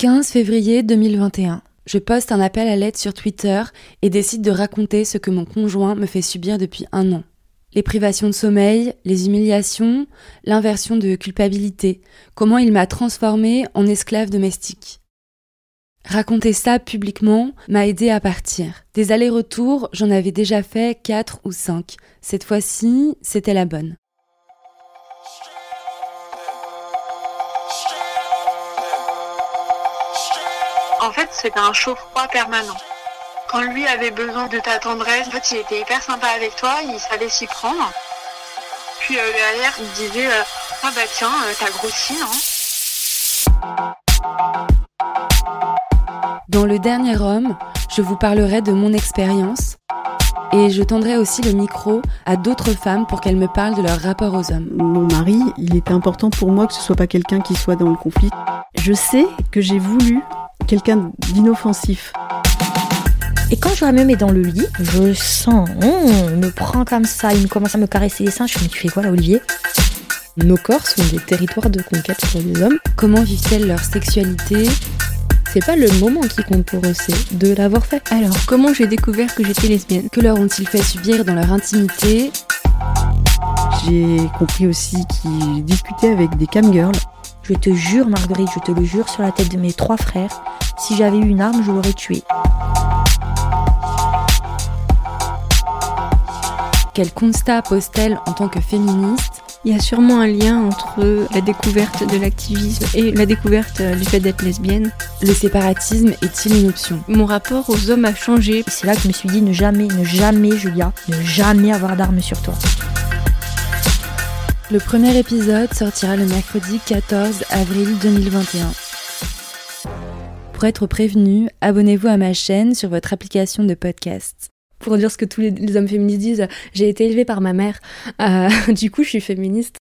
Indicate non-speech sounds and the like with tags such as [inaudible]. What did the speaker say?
15 février 2021. Je poste un appel à l'aide sur Twitter et décide de raconter ce que mon conjoint me fait subir depuis un an. Les privations de sommeil, les humiliations, l'inversion de culpabilité, comment il m'a transformée en esclave domestique. Raconter ça publiquement m'a aidé à partir. Des allers-retours, j'en avais déjà fait 4 ou 5. Cette fois-ci, c'était la bonne. En fait, c'était un chaud-froid permanent. Quand lui avait besoin de ta tendresse, en fait, il était hyper sympa avec toi, il savait s'y prendre. Puis euh, derrière, il disait euh, Ah bah tiens, euh, t'as grossi, non? Dans Le Dernier Homme, je vous parlerai de mon expérience et je tendrai aussi le micro à d'autres femmes pour qu'elles me parlent de leur rapport aux hommes. Mon mari, il était important pour moi que ce soit pas quelqu'un qui soit dans le conflit. Je sais que j'ai voulu quelqu'un d'inoffensif. Et quand je me mets dans le lit, je sens, on me prend comme ça, il me commence à me caresser les seins. Je me dis, tu fais quoi là, Olivier? Nos corps sont des territoires de conquête pour les hommes. Comment vivent-elles leur sexualité? C'est pas le moment qui compte pour eux, c'est de l'avoir fait. Alors, comment j'ai découvert que j'étais lesbienne? Que leur ont-ils fait subir dans leur intimité? J'ai compris aussi qu'ils discutaient avec des camgirls. Je te jure, Marguerite, je te le jure sur la tête de mes trois frères, si j'avais eu une arme, je l'aurais tué. Quel constat pose-t-elle en tant que féministe? Il y a sûrement un lien entre la découverte de l'activisme et la découverte du fait d'être lesbienne. Le séparatisme est-il une option? Mon rapport aux hommes a changé. C'est là que je me suis dit ne jamais, ne jamais, Julia, ne jamais avoir d'armes sur toi. Le premier épisode sortira le mercredi 14 avril 2021. Pour être prévenu, abonnez-vous à ma chaîne sur votre application de podcast. Pour dire ce que tous les, hommes féministes disent, j'ai été élevée par ma mère, euh, [laughs] du coup je suis féministe.